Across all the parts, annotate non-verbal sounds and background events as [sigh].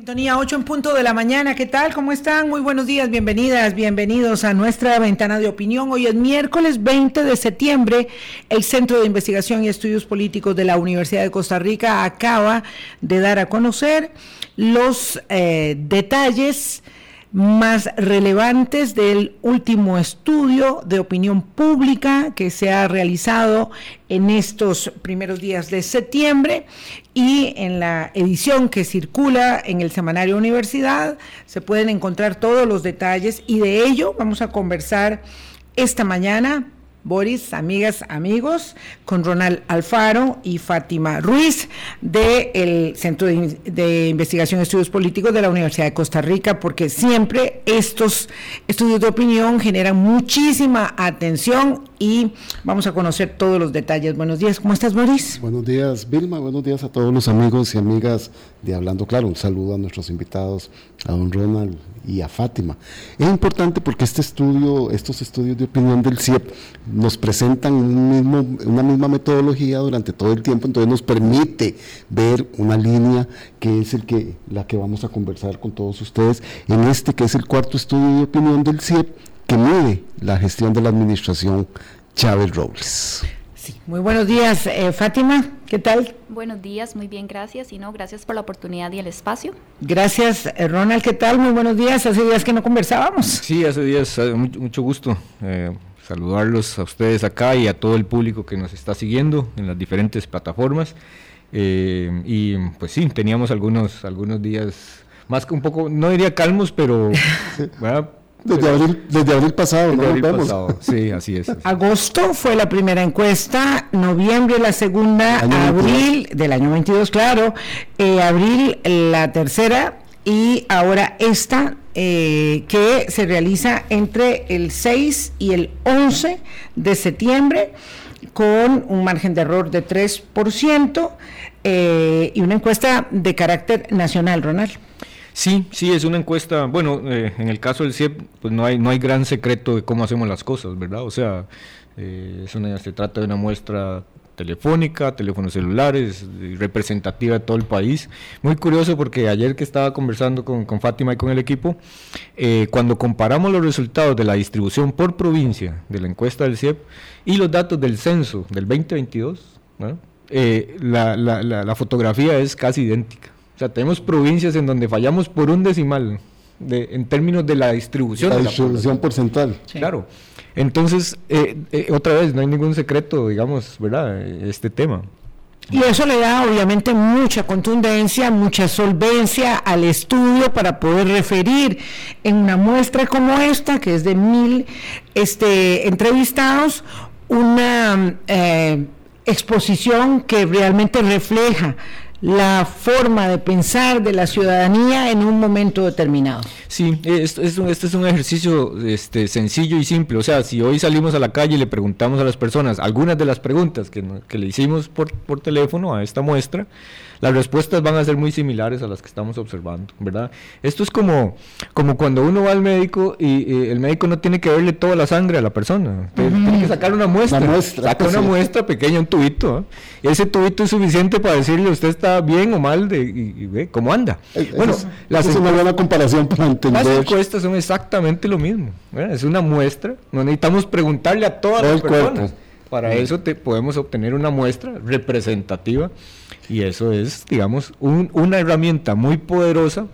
Sintonía 8 en punto de la mañana, ¿qué tal? ¿Cómo están? Muy buenos días, bienvenidas, bienvenidos a nuestra ventana de opinión. Hoy es miércoles 20 de septiembre. El Centro de Investigación y Estudios Políticos de la Universidad de Costa Rica acaba de dar a conocer los eh, detalles más relevantes del último estudio de opinión pública que se ha realizado en estos primeros días de septiembre y en la edición que circula en el semanario Universidad se pueden encontrar todos los detalles y de ello vamos a conversar esta mañana Boris, amigas, amigos, con Ronald Alfaro y Fátima Ruiz del Centro de, Investigación y Estudios Políticos de la Universidad de Costa Rica, porque siempre estos estudios de opinión generan muchísima atención y vamos a conocer todos los detalles. Buenos días, ¿cómo estás, Boris? Buenos días, Vilma, buenos días a todos los amigos y amigas de Hablando Claro. Un saludo a nuestros invitados, a don Ronald y a Fátima. Es importante porque este estudio, estos estudios de opinión del CIEP nos presentan un mismo, una misma metodología durante todo el tiempo, entonces nos permite ver una línea que es el que, la que vamos a conversar con todos ustedes en este que es el cuarto estudio de opinión del CIEP que mide la gestión de la administración Chávez Robles. Muy buenos días, eh, Fátima, ¿qué tal? Buenos días, muy bien, gracias. Y no, gracias por la oportunidad y el espacio. Gracias, eh, Ronald, ¿qué tal? Muy buenos días, hace días que no conversábamos. Sí, hace días, eh, mucho, gusto saludarlos a ustedes acá y a todo el público que nos está siguiendo en las diferentes plataformas. y pues sí, teníamos algunos, algunos días más que un poco, no diría calmos, pero [laughs] Desde abril, desde abril pasado, ¿no? Sí, así es. Agosto fue la primera encuesta, noviembre la segunda, abril del año 22, claro, eh, abril la tercera y ahora esta eh, que se realiza entre el 6 y el 11 de septiembre con un margen de error de 3% eh, y una encuesta de carácter nacional, Ronald. Sí, sí, es una encuesta, bueno, eh, en el caso del CIEP, pues no hay, no hay gran secreto de cómo hacemos las cosas, ¿verdad? O sea, eh, se trata de una muestra telefónica, teléfonos celulares, representativa de todo el país. Muy curioso porque ayer que estaba conversando con, Fátima y con el equipo, eh, cuando comparamos los resultados de la distribución por provincia de la encuesta del CIEP y los datos del censo del 2022, la, la, la fotografía es casi idéntica. O sea, tenemos provincias en donde fallamos por un decimal de, en términos de la distribución. La distribución porcentual. Claro. Entonces, eh, eh, otra vez, no hay ningún secreto, digamos, ¿verdad? Este tema. Y eso le da obviamente mucha contundencia, mucha solvencia al estudio para poder referir en una muestra como esta, que es de mil este, entrevistados, una eh, exposición que realmente refleja la forma de pensar de la ciudadanía en un momento determinado. Sí, esto, este es un ejercicio este, sencillo y simple. O sea, si hoy salimos a la calle y le preguntamos a las personas algunas de las preguntas que, que le hicimos por, por teléfono a esta muestra, las respuestas van a ser muy similares a las que estamos observando, ¿verdad? Esto es como, como cuando uno va al médico y, el médico no tiene que verle toda la sangre a la persona, tiene que sacar una muestra, saca una muestra pequeña, un tubito, ¿eh? y ese tubito es suficiente para decirle usted está bien o mal de y, ve cómo anda. bueno, es, es una buena comparación para entender. Las encuestas son exactamente lo mismo, es una muestra, no necesitamos preguntarle a todas las personas. Para eso te, podemos obtener una muestra representativa y eso es, digamos, una herramienta muy poderosa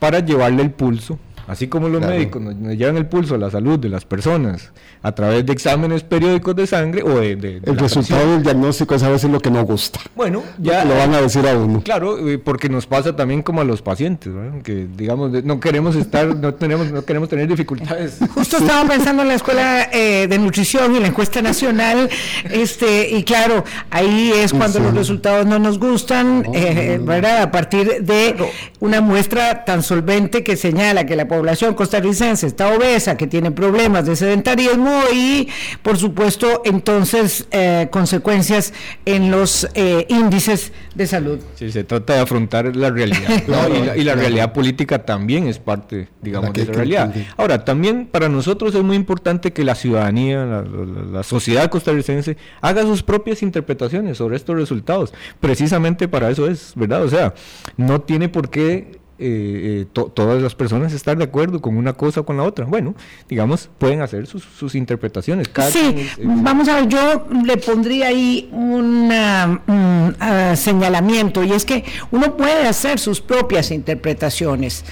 para llevarle el pulso Así como los médicos nos, llevan el pulso a la salud de las personas a través de exámenes periódicos de sangre o de... el resultado del diagnóstico es a veces lo que no gusta. Bueno, ya... Lo van a decir a uno. Claro, eh, porque nos pasa también como a los pacientes, que digamos, no queremos estar, no, tenemos, no queremos tener dificultades. [laughs] Justo estaba pensando en la Escuela eh, de Nutrición y la encuesta nacional, este y claro, ahí es cuando los resultados no nos gustan, eh, ¿verdad? A partir de una muestra tan solvente que señala que la población costarricense está obesa, que tiene problemas de sedentarismo y, por supuesto, entonces eh, consecuencias en los eh, índices de salud. Sí, se trata de afrontar la realidad. [laughs] y, la, realidad política también es parte, digamos, de esa realidad. Ahora, también para nosotros es muy importante que la ciudadanía, la, la sociedad costarricense, haga sus propias interpretaciones sobre estos resultados. Precisamente para eso es, ¿verdad? O sea, no tiene por qué eh, eh, todas las personas estar de acuerdo con una cosa o con la otra. Bueno, digamos, pueden hacer sus, interpretaciones. sí, vamos a ver, yo le pondría ahí un ah, señalamiento y es que uno puede hacer sus propias interpretaciones.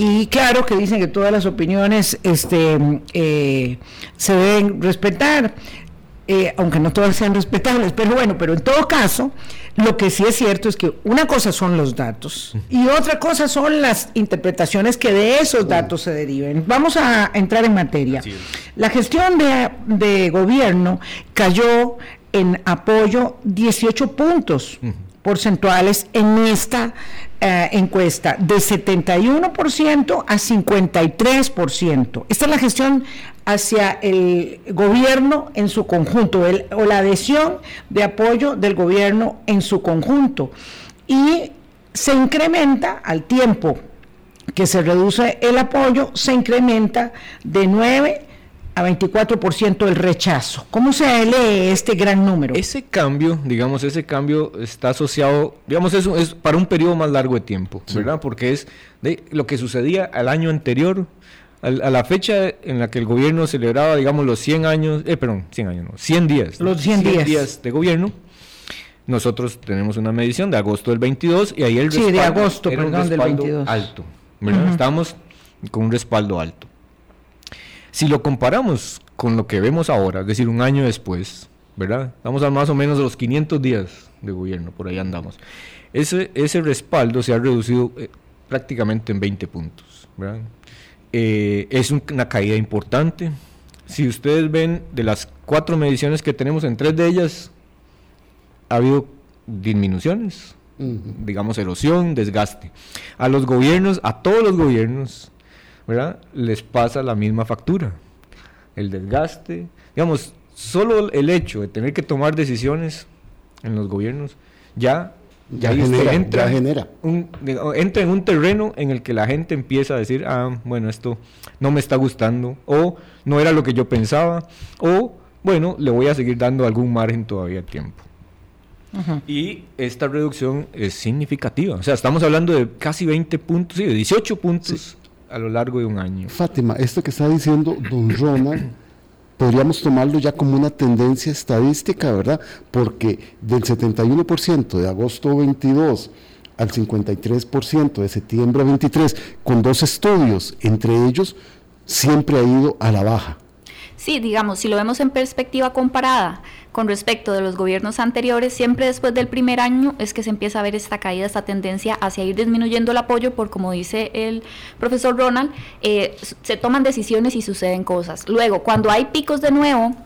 Y claro que dicen que todas las opiniones este, eh, se deben respetar. Eh, aunque no todas sean respetables, pero bueno, pero en todo caso, lo que sí es cierto es que una cosa son los datos y otra cosa son las interpretaciones que de esos datos se deriven. Vamos a entrar en materia. La gestión de, gobierno cayó en apoyo 18 puntos porcentuales en esta eh, encuesta, de 71% a 53%. Esta es la gestión hacia el gobierno en su conjunto, o la adhesión de apoyo del gobierno en su conjunto. Y se incrementa al tiempo que se reduce el apoyo, se incrementa de 9 a 24% el rechazo. ¿Cómo se lee este gran número? Ese cambio, digamos, ese cambio está asociado, digamos, eso es para un periodo más largo de tiempo, ¿verdad? Porque es de lo que sucedía al año anterior, a la fecha en la que el gobierno celebraba, digamos, los 100 años, eh, perdón, 100 años, no, 100 días. Los 100, días. de gobierno. Nosotros tenemos una medición de agosto del 22 y ahí el sí, de agosto, perdón, del 22. alto, ¿verdad? Estamos con un respaldo alto. Si lo comparamos con lo que vemos ahora, es decir, un año después, ¿verdad? Estamos a más o menos los 500 días de gobierno, por ahí andamos. Ese, ese respaldo se ha reducido eh, prácticamente en 20 puntos, ¿verdad? Eh, es una caída importante. Si ustedes ven de las cuatro mediciones que tenemos, en tres de ellas ha habido disminuciones, digamos erosión, desgaste. A los gobiernos, a todos los gobiernos, ¿verdad? Les pasa la misma factura. El desgaste, digamos, solo el hecho de tener que tomar decisiones en los gobiernos ya ya, genera, entra, genera. entra en un terreno en el que la gente empieza a decir, ah, bueno, esto no me está gustando, o no era lo que yo pensaba, o bueno, le voy a seguir dando algún margen todavía tiempo. Y esta reducción es significativa. O sea, estamos hablando de casi 20 puntos, sí, de 18 puntos a lo largo de un año. Fátima, esto que está diciendo don Ronald, podríamos tomarlo ya como una tendencia estadística, ¿verdad? Porque del 71% de agosto 22 al 53% de septiembre 23, con dos estudios, entre ellos, siempre ha ido a la baja. Sí, digamos, si lo vemos en perspectiva comparada con respecto de los gobiernos anteriores, siempre después del primer año es que se empieza a ver esta caída, esta tendencia hacia ir disminuyendo el apoyo, por como dice el profesor Ronald, eh, se toman decisiones y suceden cosas. Luego, cuando hay picos de nuevo,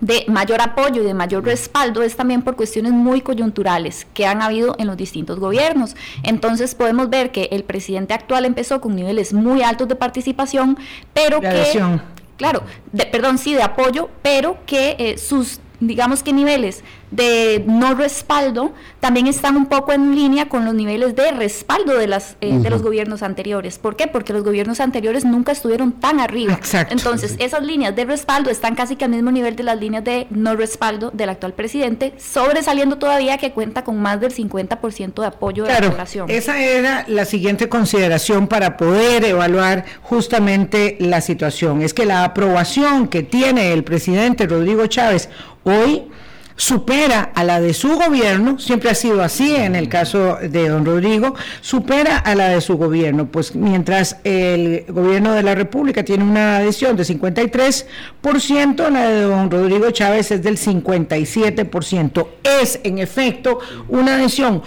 de mayor apoyo y de mayor respaldo es también por cuestiones muy coyunturales que han habido en los distintos gobiernos. Entonces podemos ver que el presidente actual empezó con niveles muy altos de participación, pero que claro, de, perdón, sí, de apoyo, pero que eh, sus digamos que niveles de no respaldo también están un poco en línea con los niveles de respaldo de, las, eh, de los gobiernos anteriores. ¿Por qué? Porque los gobiernos anteriores nunca estuvieron tan arriba. Exacto. Entonces, esas líneas de respaldo están casi que al mismo nivel de las líneas de no respaldo del actual presidente, sobresaliendo todavía que cuenta con más del 50% de apoyo de la población. Esa era la siguiente consideración para poder evaluar justamente la situación. Es que la aprobación que tiene el presidente Rodrigo Chávez hoy supera a la de su gobierno, siempre ha sido así en el caso de don Rodrigo, supera a la de su gobierno, pues mientras el gobierno de la República tiene una adhesión de 53%, la de don Rodrigo Chávez es del 57%. Es en efecto una adhesión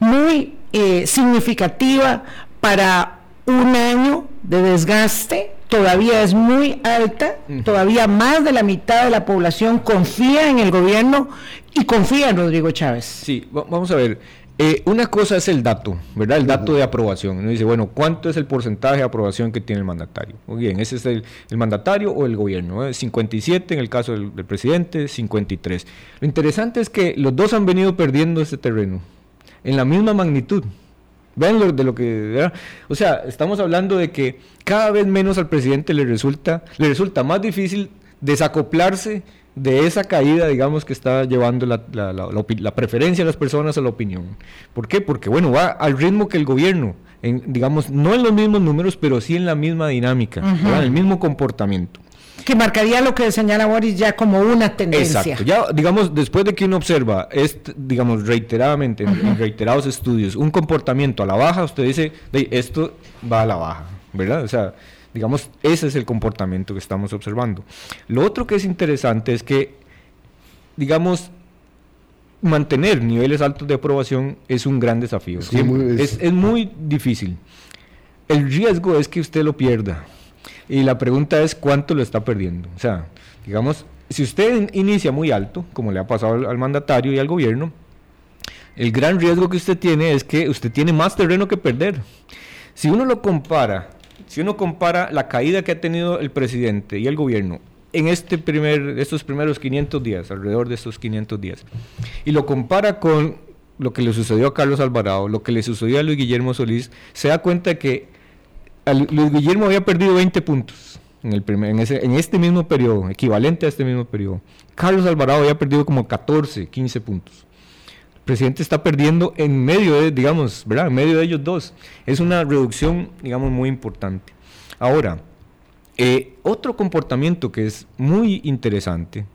muy eh, significativa para un año de desgaste todavía es muy alta, todavía más de la mitad de la población confía en el gobierno y confía en Rodrigo Chávez. Sí, vamos a ver. Eh, una cosa es el dato, ¿verdad? El dato de aprobación. Uno dice, bueno, ¿cuánto es el porcentaje de aprobación que tiene el mandatario? Muy bien, ¿ese es el, mandatario o el gobierno? 57 en el caso del, del, presidente, 53. Lo interesante es que los dos han venido perdiendo este terreno en la misma magnitud. Vean lo, de lo que... O sea, estamos hablando de que cada vez menos al presidente le resulta, le resulta más difícil desacoplarse de esa caída, digamos, que está llevando la, la, preferencia de las personas a la opinión. ¿Por qué? Porque, bueno, va al ritmo que el gobierno, en, digamos, no en los mismos números, pero sí en la misma dinámica, en el mismo comportamiento. Que marcaría lo que señala Boris ya como una tendencia. Exacto. Ya, digamos, después de que uno observa, este, digamos, reiteradamente, en, reiterados estudios, un comportamiento a la baja, usted dice, esto va a la baja, ¿verdad? O sea, digamos, ese es el comportamiento que estamos observando. Lo otro que es interesante es que, digamos, mantener niveles altos de aprobación es un gran desafío. es, es muy difícil. El riesgo es que usted lo pierda. Y la pregunta es cuánto lo está perdiendo. O sea, digamos, si usted inicia muy alto, como le ha pasado al, mandatario y al gobierno, el gran riesgo que usted tiene es que usted tiene más terreno que perder. Si uno lo compara, si uno compara la caída que ha tenido el presidente y el gobierno en este primer, estos primeros 500 días, alrededor de estos 500 días, y lo compara con lo que le sucedió a Carlos Alvarado, lo que le sucedió a Luis Guillermo Solís, se da cuenta que Luis Guillermo había perdido 20 puntos en, el primer, en, ese, en este mismo periodo, equivalente a este mismo periodo. Carlos Alvarado había perdido como 14, 15 puntos. El presidente está perdiendo en medio de, digamos, ¿verdad? En medio de ellos dos. Es una reducción, digamos, muy importante. Ahora, eh, otro comportamiento que es muy interesante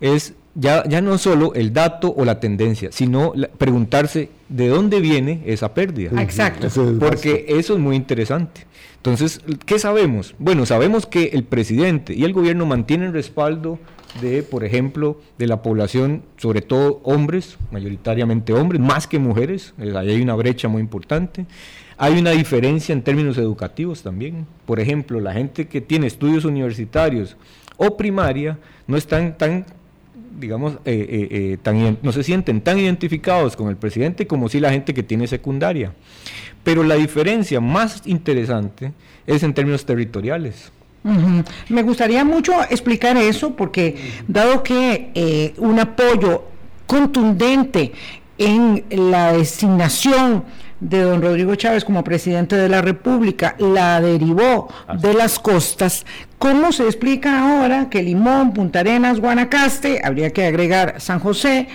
es ya, ya no solo el dato o la tendencia, sino preguntarse de dónde viene esa pérdida. Exacto. Porque eso es muy interesante. Entonces, ¿qué sabemos? Bueno, sabemos que el presidente y el gobierno mantienen respaldo de, por ejemplo, de la población, sobre todo hombres, mayoritariamente hombres, más que mujeres, eh, ahí hay una brecha muy importante. Hay una diferencia en términos educativos también. Por ejemplo, la gente que tiene estudios universitarios o primaria no están tan digamos, eh, eh, tan, no se sienten tan identificados con el presidente como si la gente que tiene secundaria. Pero la diferencia más interesante es en términos territoriales. Me gustaría mucho explicar eso porque dado que eh, un apoyo contundente en la designación de don Rodrigo Chávez como presidente de la República la derivó de las costas, ¿cómo se explica ahora que Limón, Punta Arenas, Guanacaste, habría que agregar San José,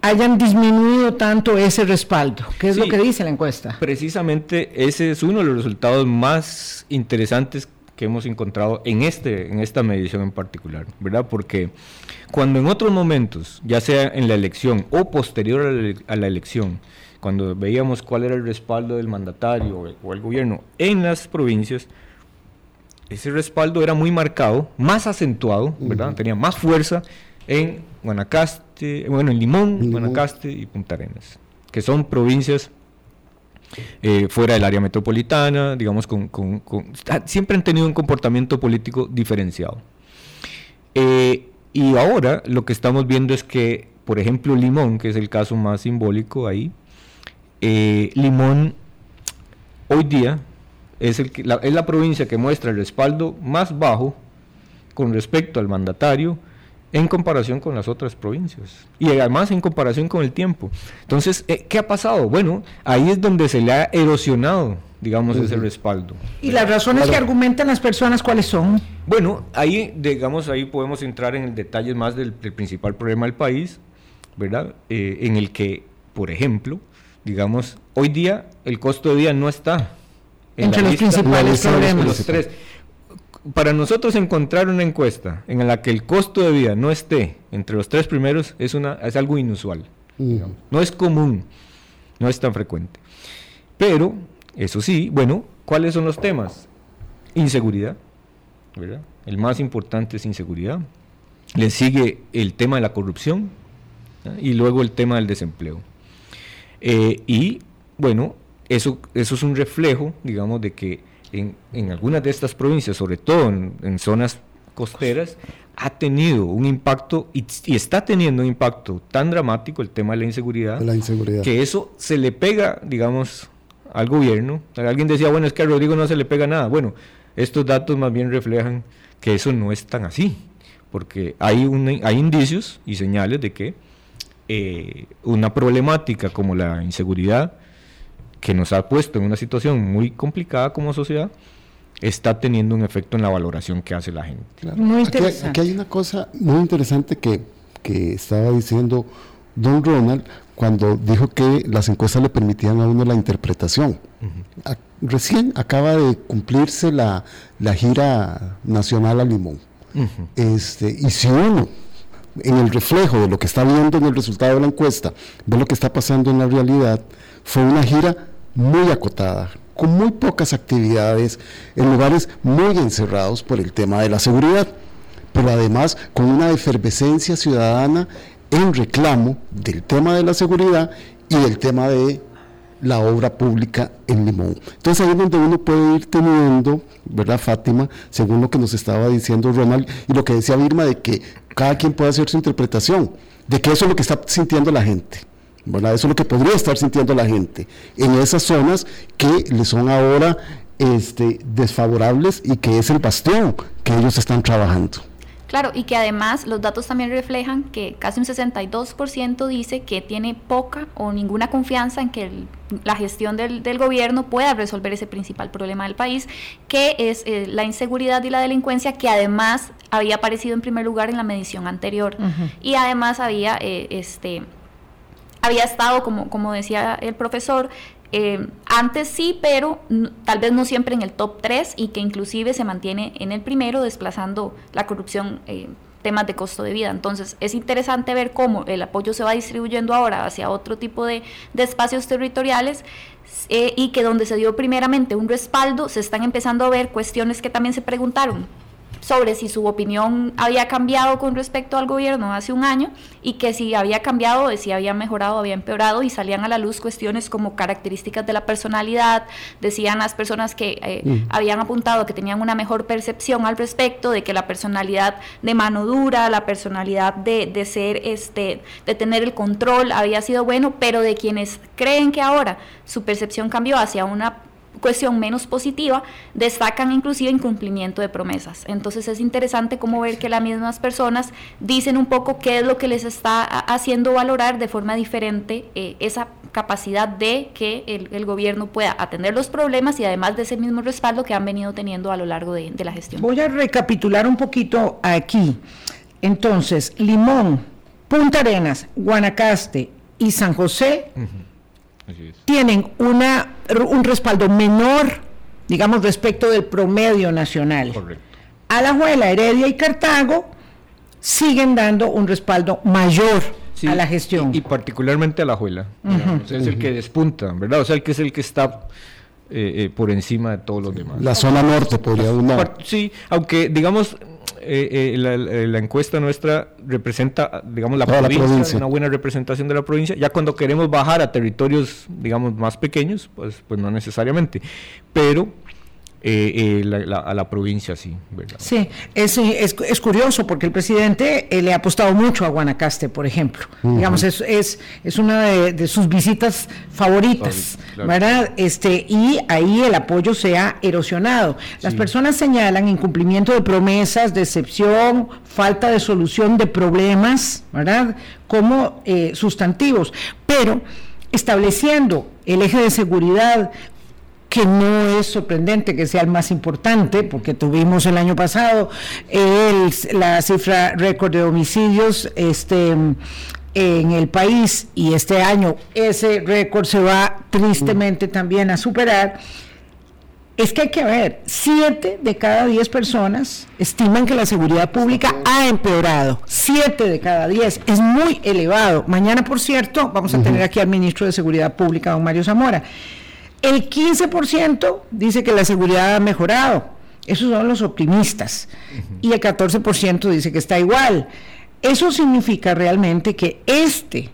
hayan disminuido tanto ese respaldo. ¿Qué es lo que dice la encuesta? Precisamente ese es uno de los resultados más interesantes que hemos encontrado en, este, en esta medición en particular, ¿verdad? Porque cuando en otros momentos, ya sea en la elección o posterior a la, elección, cuando veíamos cuál era el respaldo del mandatario o el, gobierno en las provincias, ese respaldo era muy marcado, más acentuado, ¿verdad? Tenía más fuerza en Guanacaste, bueno, en Limón, Guanacaste y Punta Arenas, que son provincias eh, fuera del área metropolitana, digamos, con, ah, siempre han tenido un comportamiento político diferenciado. Eh, y ahora lo que estamos viendo es que, por ejemplo, Limón, que es el caso más simbólico ahí, eh, Limón hoy día es, el es la provincia que muestra el respaldo más bajo con respecto al mandatario en comparación con las otras provincias y además en comparación con el tiempo. Entonces, eh, ¿qué ha pasado? Bueno, ahí es donde se le ha erosionado, digamos, ese respaldo. ¿Y las razones que argumentan las personas cuáles son? Bueno, ahí, digamos, ahí podemos entrar en detalles más del, principal problema del país, ¿verdad? Eh, en el que, por ejemplo, digamos, hoy día el costo de vida no está entre los principales problemas. Los tres para nosotros encontrar una encuesta en la que el costo de vida no esté entre los tres primeros es, una, es algo inusual. No es común, no es tan frecuente. Pero, eso sí, bueno, ¿cuáles son los temas? Inseguridad, ¿verdad? El más importante es inseguridad. Le sigue el tema de la corrupción y luego el tema del desempleo. Eh, y, bueno, eso, eso es un reflejo, digamos, de que en, algunas de estas provincias, sobre todo en, zonas costeras, ha tenido un impacto y, está teniendo un impacto tan dramático el tema de la inseguridad, la inseguridad, que eso se le pega, digamos, al gobierno. Alguien decía, bueno, es que a Rodrigo no se le pega nada. Bueno, estos datos más bien reflejan que eso no es tan así, porque hay, un, hay indicios y señales de que eh, una problemática como la inseguridad que nos ha puesto en una situación muy complicada como sociedad, está teniendo un efecto en la valoración que hace la gente. Muy interesante. Aquí, hay una cosa muy interesante que, que estaba diciendo don Ronald cuando dijo que las encuestas le permitían a uno la interpretación. recién acaba de cumplirse la, gira nacional a Limón. este, y si uno, en el reflejo de lo que está viendo en el resultado de la encuesta, ve lo que está pasando en la realidad, fue una gira muy acotada, con muy pocas actividades, en lugares muy encerrados por el tema de la seguridad, pero además con una efervescencia ciudadana en reclamo del tema de la seguridad y del tema de la obra pública en Limón. Entonces ahí es donde uno puede ir teniendo, ¿verdad, Fátima? Según lo que nos estaba diciendo Ronald y lo que decía Irma, de que cada quien puede hacer su interpretación, de que eso es lo que está sintiendo la gente. ¿verdad? Eso es lo que podría estar sintiendo la gente en esas zonas que le son ahora este, desfavorables y que es el bastión que ellos están trabajando. Claro, y que además los datos también reflejan que casi un 62% dice que tiene poca o ninguna confianza en que la gestión del, gobierno pueda resolver ese principal problema del país, que es eh, la inseguridad y la delincuencia, que además había aparecido en primer lugar en la medición anterior. Y además había eh, este había estado, como, como decía el profesor, eh, antes sí, pero tal vez no siempre en el top 3 y que inclusive se mantiene en el primero, desplazando la corrupción, eh, temas de costo de vida. Entonces es interesante ver cómo el apoyo se va distribuyendo ahora hacia otro tipo de, espacios territoriales eh, y que donde se dio primeramente un respaldo, se están empezando a ver cuestiones que también se preguntaron sobre si su opinión había cambiado con respecto al gobierno hace un año y que si había cambiado, si había mejorado, había empeorado y salían a la luz cuestiones como características de la personalidad, decían las personas que eh, mm. habían apuntado que tenían una mejor percepción al respecto, de que la personalidad de mano dura, la personalidad de, de ser, este, de tener el control había sido bueno, pero de quienes creen que ahora su percepción cambió hacia una cuestión menos positiva, destacan inclusive incumplimiento de promesas. Entonces es interesante cómo ver que las mismas personas dicen un poco qué es lo que les está haciendo valorar de forma diferente eh, esa capacidad de que el, gobierno pueda atender los problemas y además de ese mismo respaldo que han venido teniendo a lo largo de, la gestión. Voy a recapitular un poquito aquí. Entonces, Limón, Punta Arenas, Guanacaste y San José tienen una, un respaldo menor, digamos, respecto del promedio nacional. Correcto. Alajuela, Heredia y Cartago siguen dando un respaldo mayor a la gestión. Y, particularmente a Alajuela. Es el que despunta, ¿verdad? O sea, el que es el que está eh, eh, por encima de todos los demás. La zona norte podría dar. Sí, aunque digamos eh, eh, la, encuesta nuestra representa, digamos, la provincia, una buena representación de la provincia. Ya cuando queremos bajar a territorios, digamos, más pequeños, pues, pues no necesariamente. Pero eh, eh, a la provincia, sí. ¿verdad? Sí, es, es, curioso porque el presidente eh, le ha apostado mucho a Guanacaste, por ejemplo. Digamos, es, es, es una de, sus visitas favoritas, ¿verdad? Este, y ahí el apoyo se ha erosionado. Las personas señalan incumplimiento de promesas, decepción, falta de solución de problemas, ¿verdad? Como sustantivos, pero estableciendo el eje de seguridad que no es sorprendente que sea el más importante, porque tuvimos el año pasado la cifra récord de homicidios este, en el país y este año ese récord se va tristemente también a superar. Es que hay que ver, siete de cada diez personas estiman que la seguridad pública ha empeorado. Siete de cada diez, es muy elevado. Mañana, por cierto, vamos a tener aquí al ministro de Seguridad Pública, don Mario Zamora. El 15% dice que la seguridad ha mejorado. Esos son los optimistas. Y el 14% dice que está igual. Eso significa realmente que este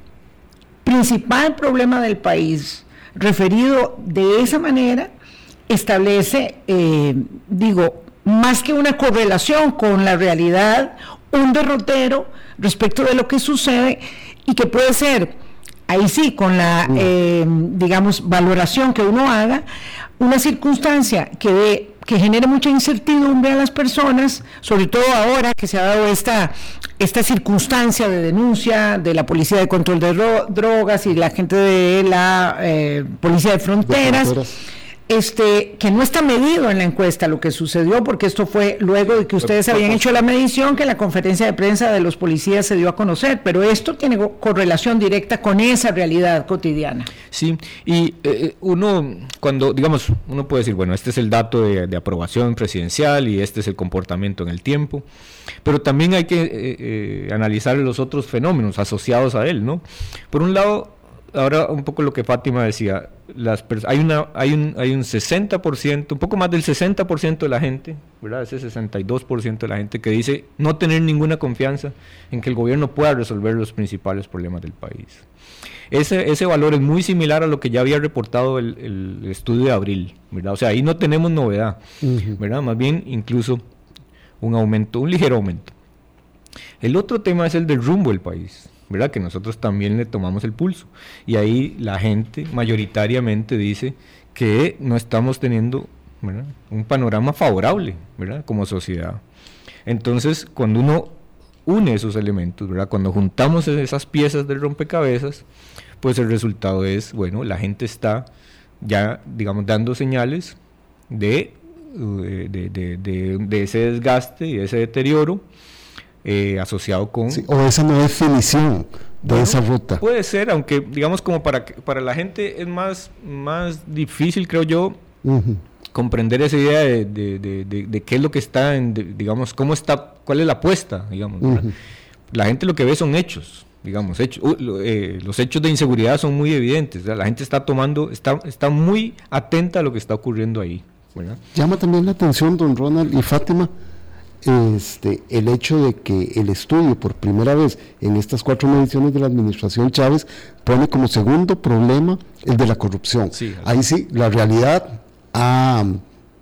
principal problema del país, referido de esa manera, establece, eh, digo, más que una correlación con la realidad, un derrotero respecto de lo que sucede y que puede ser ahí sí, con la, eh, digamos, valoración que uno haga, una circunstancia que, que genere mucha incertidumbre a las personas, sobre todo ahora que se ha dado esta, esta circunstancia de denuncia de la Policía de Control de Drogas y la gente de la eh, Policía de Fronteras. Este, que no está medido en la encuesta lo que sucedió, porque esto fue luego de que ustedes habían hecho la medición, que la conferencia de prensa de los policías se dio a conocer, pero esto tiene correlación directa con esa realidad cotidiana. Sí, y eh, eh, uno, cuando, digamos, uno puede decir, bueno, este es el dato de, aprobación presidencial y este es el comportamiento en el tiempo, pero también hay que eh, analizar los otros fenómenos asociados a él, ¿no? Por un lado, ahora un poco lo que Fátima decía, las hay, una, hay, un, hay un 60%, un poco más del 60% de la gente, ¿verdad? ese 62% de la gente que dice no tener ninguna confianza en que el gobierno pueda resolver los principales problemas del país. Ese, ese valor es muy similar a lo que ya había reportado el, el estudio de abril, ¿verdad? O sea, ahí no tenemos novedad, ¿verdad? Más bien incluso un aumento, un ligero aumento. El otro tema es el del rumbo del país. ¿Verdad? Que nosotros también le tomamos el pulso. Y ahí la gente mayoritariamente dice que no estamos teniendo un panorama favorable, ¿verdad? Como sociedad. Entonces, cuando uno une esos elementos, ¿verdad? Cuando juntamos esas piezas del rompecabezas, pues el resultado es, bueno, la gente está ya, digamos, dando señales de, eh, de ese desgaste y de ese deterioro eh, asociado con... o esa no definición de esa ruta. Puede ser, aunque digamos como para, para la gente es más, más difícil, creo yo, comprender esa idea de, de, qué es lo que está, en, digamos, cómo está, cuál es la apuesta, digamos. La gente lo que ve son hechos digamos, hechos, eh, los hechos de inseguridad son muy evidentes. La gente está tomando, está, está muy atenta a lo que está ocurriendo ahí. Llama también la atención, don Ronald y Fátima, este, el hecho de que el estudio por primera vez en estas cuatro mediciones de la administración Chávez pone como segundo problema el de la corrupción. Ahí sí, la realidad ha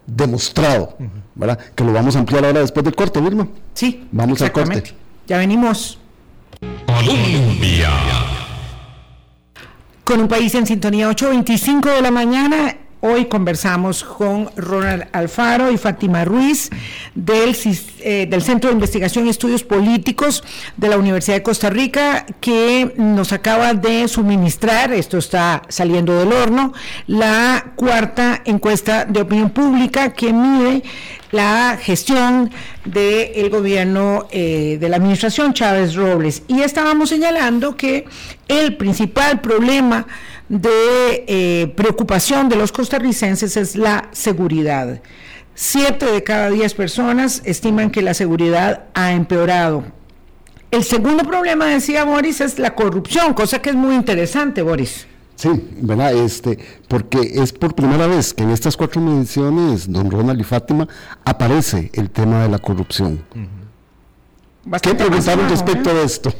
demostrado, ¿verdad? Que lo vamos a ampliar ahora después del corte, Vilma. Sí, vamos al corte. Ya venimos. Colombia. Con un país en sintonía 8.25 de la mañana Hoy conversamos con Ronald Alfaro y Fátima Ruiz del, eh, del, Centro de Investigación y Estudios Políticos de la Universidad de Costa Rica, que nos acaba de suministrar, esto está saliendo del horno, la cuarta encuesta de opinión pública que mide la gestión del gobierno eh, de la administración Chávez Robles. Y estábamos señalando que el principal problema de eh, preocupación de los costarricenses es la seguridad. Siete de cada diez personas estiman que la seguridad ha empeorado. El segundo problema, decía Boris, es la corrupción, cosa que es muy interesante, Boris. Sí, ¿verdad? Este, porque es por primera vez que en estas cuatro mediciones, don Ronald y Fátima, aparece el tema de la corrupción. ¿Qué preguntaron respecto de esto?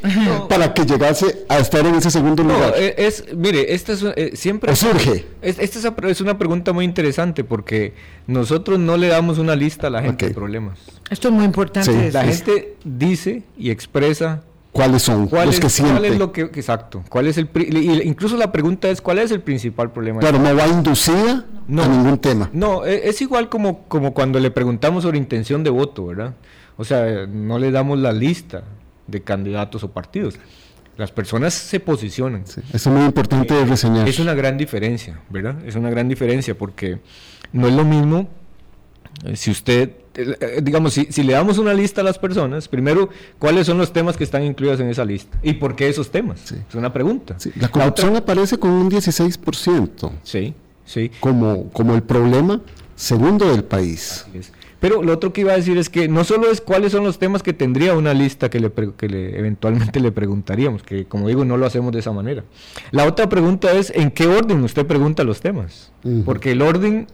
Para que llegase a estar en ese segundo lugar. Eh, es, mire, esta es, eh, siempre... surge? esta es, una pregunta muy interesante porque nosotros no le damos una lista a la gente de problemas. Esto es muy importante. la gente dice y expresa cuáles son los que sienten. ¿Cuál es lo que exacto? ¿Cuál es el incluso la pregunta es cuál es el principal problema? Claro, no va inducida no, a ningún tema. No, es, es, igual como como cuando le preguntamos sobre intención de voto, ¿verdad? O sea, no le damos la lista de candidatos o partidos. Las personas se posicionan. eso es muy importante de reseñar. Es una gran diferencia, ¿verdad? Es una gran diferencia porque no es lo mismo eh, si usted, eh, eh, digamos, si, le damos una lista a las personas, primero, ¿cuáles son los temas que están incluidos en esa lista? ¿Y por qué esos temas? Es una pregunta. La corrupción aparece con un 16%. Sí, sí. Como, como el problema segundo del país. Pero lo otro que iba a decir es que no solo es cuáles son los temas que tendría una lista que le, que le eventualmente le preguntaríamos, que como digo no lo hacemos de esa manera. La otra pregunta es en qué orden usted pregunta los temas, porque el orden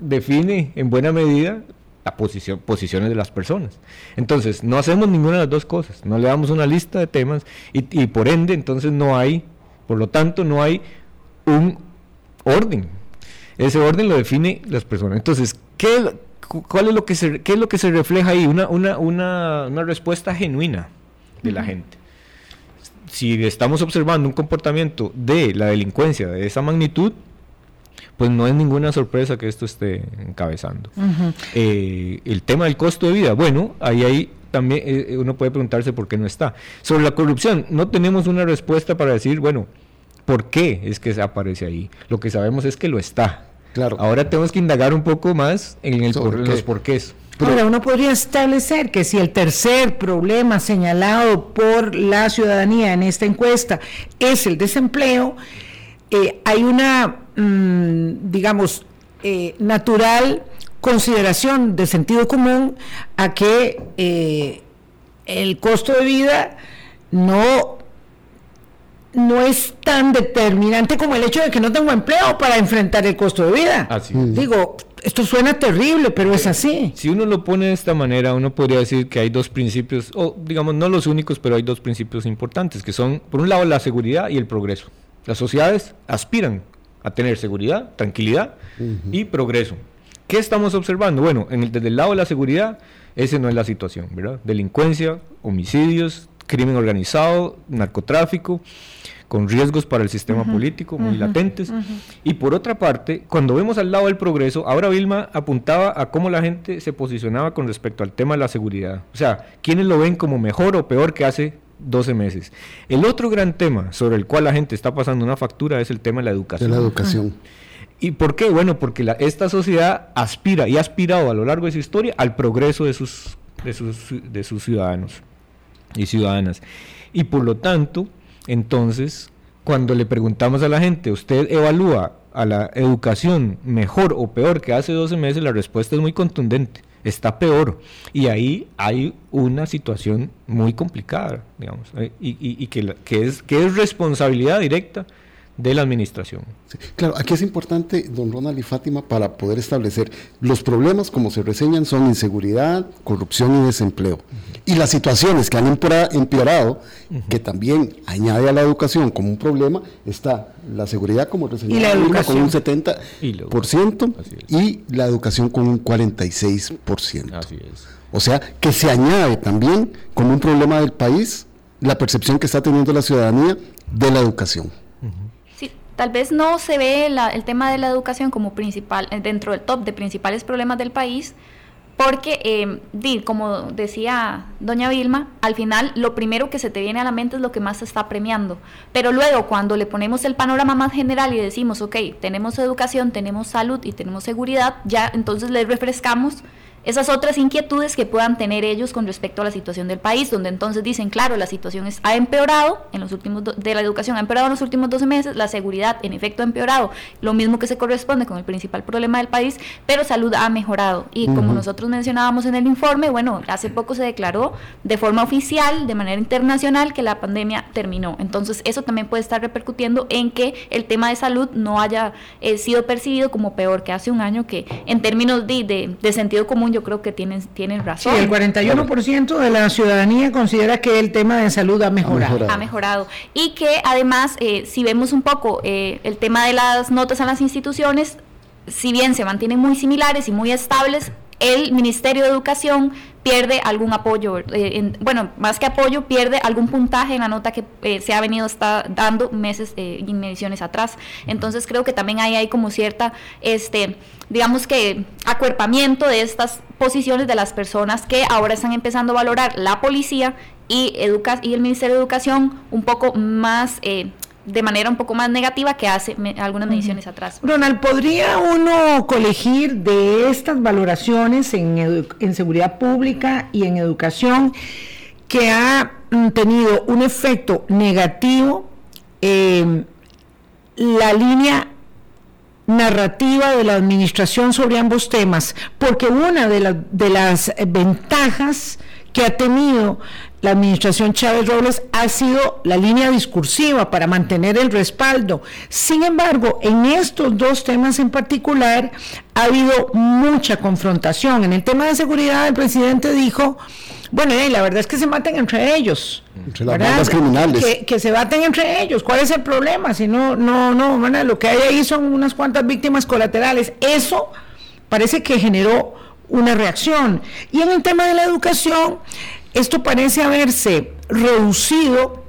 define en buena medida la posición, posiciones de las personas. Entonces, no hacemos ninguna de las dos cosas, no le damos una lista de temas y, y por ende entonces no hay, por lo tanto no hay un orden. Ese orden lo define las personas. Entonces, ¿qué, ¿cuál es lo que se, ¿qué es lo que se refleja ahí? Una, una, una, una respuesta genuina de la gente. Si estamos observando un comportamiento de la delincuencia de esa magnitud, pues no es ninguna sorpresa que esto esté encabezando. Eh, el tema del costo de vida, bueno, ahí hay también eh, uno puede preguntarse por qué no está. Sobre la corrupción, no tenemos una respuesta para decir, bueno, ¿por qué es que se aparece ahí? Lo que sabemos es que lo está Claro. Ahora tenemos que indagar un poco más en, el los porqués. Ahora, uno podría establecer que si el tercer problema señalado por la ciudadanía en esta encuesta es el desempleo, eh, hay una, mm, digamos, eh, natural consideración de sentido común a que eh, el costo de vida no no es tan determinante como el hecho de que no tengo empleo para enfrentar el costo de vida. Así Digo, esto suena terrible, pero es así. Si uno lo pone de esta manera, uno podría decir que hay dos principios, o digamos no los únicos, pero hay dos principios importantes, que son, por un lado, la seguridad y el progreso. Las sociedades aspiran a tener seguridad, tranquilidad y progreso. ¿Qué estamos observando? Bueno, en el, desde el lado de la seguridad, esa no es la situación, ¿verdad? Delincuencia, homicidios, crimen organizado, narcotráfico, con riesgos para el sistema político muy latentes. Y por otra parte, cuando vemos al lado del progreso, ahora Vilma apuntaba a cómo la gente se posicionaba con respecto al tema de la seguridad. O sea, ¿quiénes lo ven como mejor o peor que hace 12 meses? El otro gran tema sobre el cual la gente está pasando una factura es el tema de la educación. De la educación. ¿Y por qué? Bueno, porque esta sociedad aspira y ha aspirado a lo largo de su historia al progreso de sus, de sus, de sus ciudadanos y ciudadanas. Y por lo tanto, entonces, cuando le preguntamos a la gente, ¿usted evalúa a la educación mejor o peor que hace 12 meses? La respuesta es muy contundente. Está peor. Y ahí hay una situación muy complicada, digamos, eh, y, que, es, que es responsabilidad directa de la administración. claro, aquí es importante, don Ronald y Fátima, para poder establecer los problemas, como se reseñan, son inseguridad, corrupción y desempleo. Y las situaciones que han empeorado, que también añade a la educación como un problema, está la seguridad, como reseñaba con un 70%, y, la educación con un 46%. Así es. O sea, que se añade también como un problema del país la percepción que está teniendo la ciudadanía de la educación. Tal vez no se ve el tema de la educación como principal, eh, dentro del top de principales problemas del país, porque, eh, como decía doña Vilma, al final lo primero que se te viene a la mente es lo que más se está premiando. Pero luego, cuando le ponemos el panorama más general y decimos, ok, tenemos educación, tenemos salud y tenemos seguridad, ya entonces le refrescamos esas otras inquietudes que puedan tener ellos con respecto a la situación del país, donde entonces dicen, claro, la situación ha empeorado en los últimos de la educación ha empeorado en los últimos 12 meses, la seguridad en efecto ha empeorado, lo mismo que se corresponde con el principal problema del país, pero salud ha mejorado. Y como nosotros mencionábamos en el informe, bueno, hace poco se declaró de forma oficial, de manera internacional, que la pandemia terminó. Entonces, eso también puede estar repercutiendo en que el tema de salud no haya eh, sido percibido como peor que hace un año, que en términos de, de sentido común yo creo que tienen, tienen razón. Sí, el 41% de la ciudadanía considera que el tema de salud ha mejorado. Ha mejorado. Y que además, eh, si vemos un poco eh, el tema de las notas a las instituciones, si bien se mantienen muy similares y muy estables, el Ministerio de Educación pierde algún apoyo, eh, bueno, más que apoyo, pierde algún puntaje en la nota que eh, se ha venido está dando meses eh, y mediciones atrás. Entonces creo que también ahí hay como cierta, este, digamos que acuerpamiento de estas posiciones de las personas que ahora están empezando a valorar la policía y, educa y el Ministerio de Educación un poco más de manera un poco más negativa que hace algunas mediciones atrás. Ronald, ¿podría uno colegir de estas valoraciones en, en seguridad pública y en educación que ha mm, tenido un efecto negativo en la línea narrativa de la administración sobre ambos temas? Porque una de, de las ventajas que ha tenido la administración Chávez Robles ha sido la línea discursiva para mantener el respaldo. Sin embargo, en estos dos temas en particular ha habido mucha confrontación. En el tema de seguridad, el presidente dijo, bueno, la verdad es que se maten entre ellos. Entre las bandas criminales. Que, se baten entre ellos. ¿Cuál es el problema? Si no, no, no, lo que hay ahí son unas cuantas víctimas colaterales. Eso parece que generó una reacción. Y en el tema de la educación, esto parece haberse reducido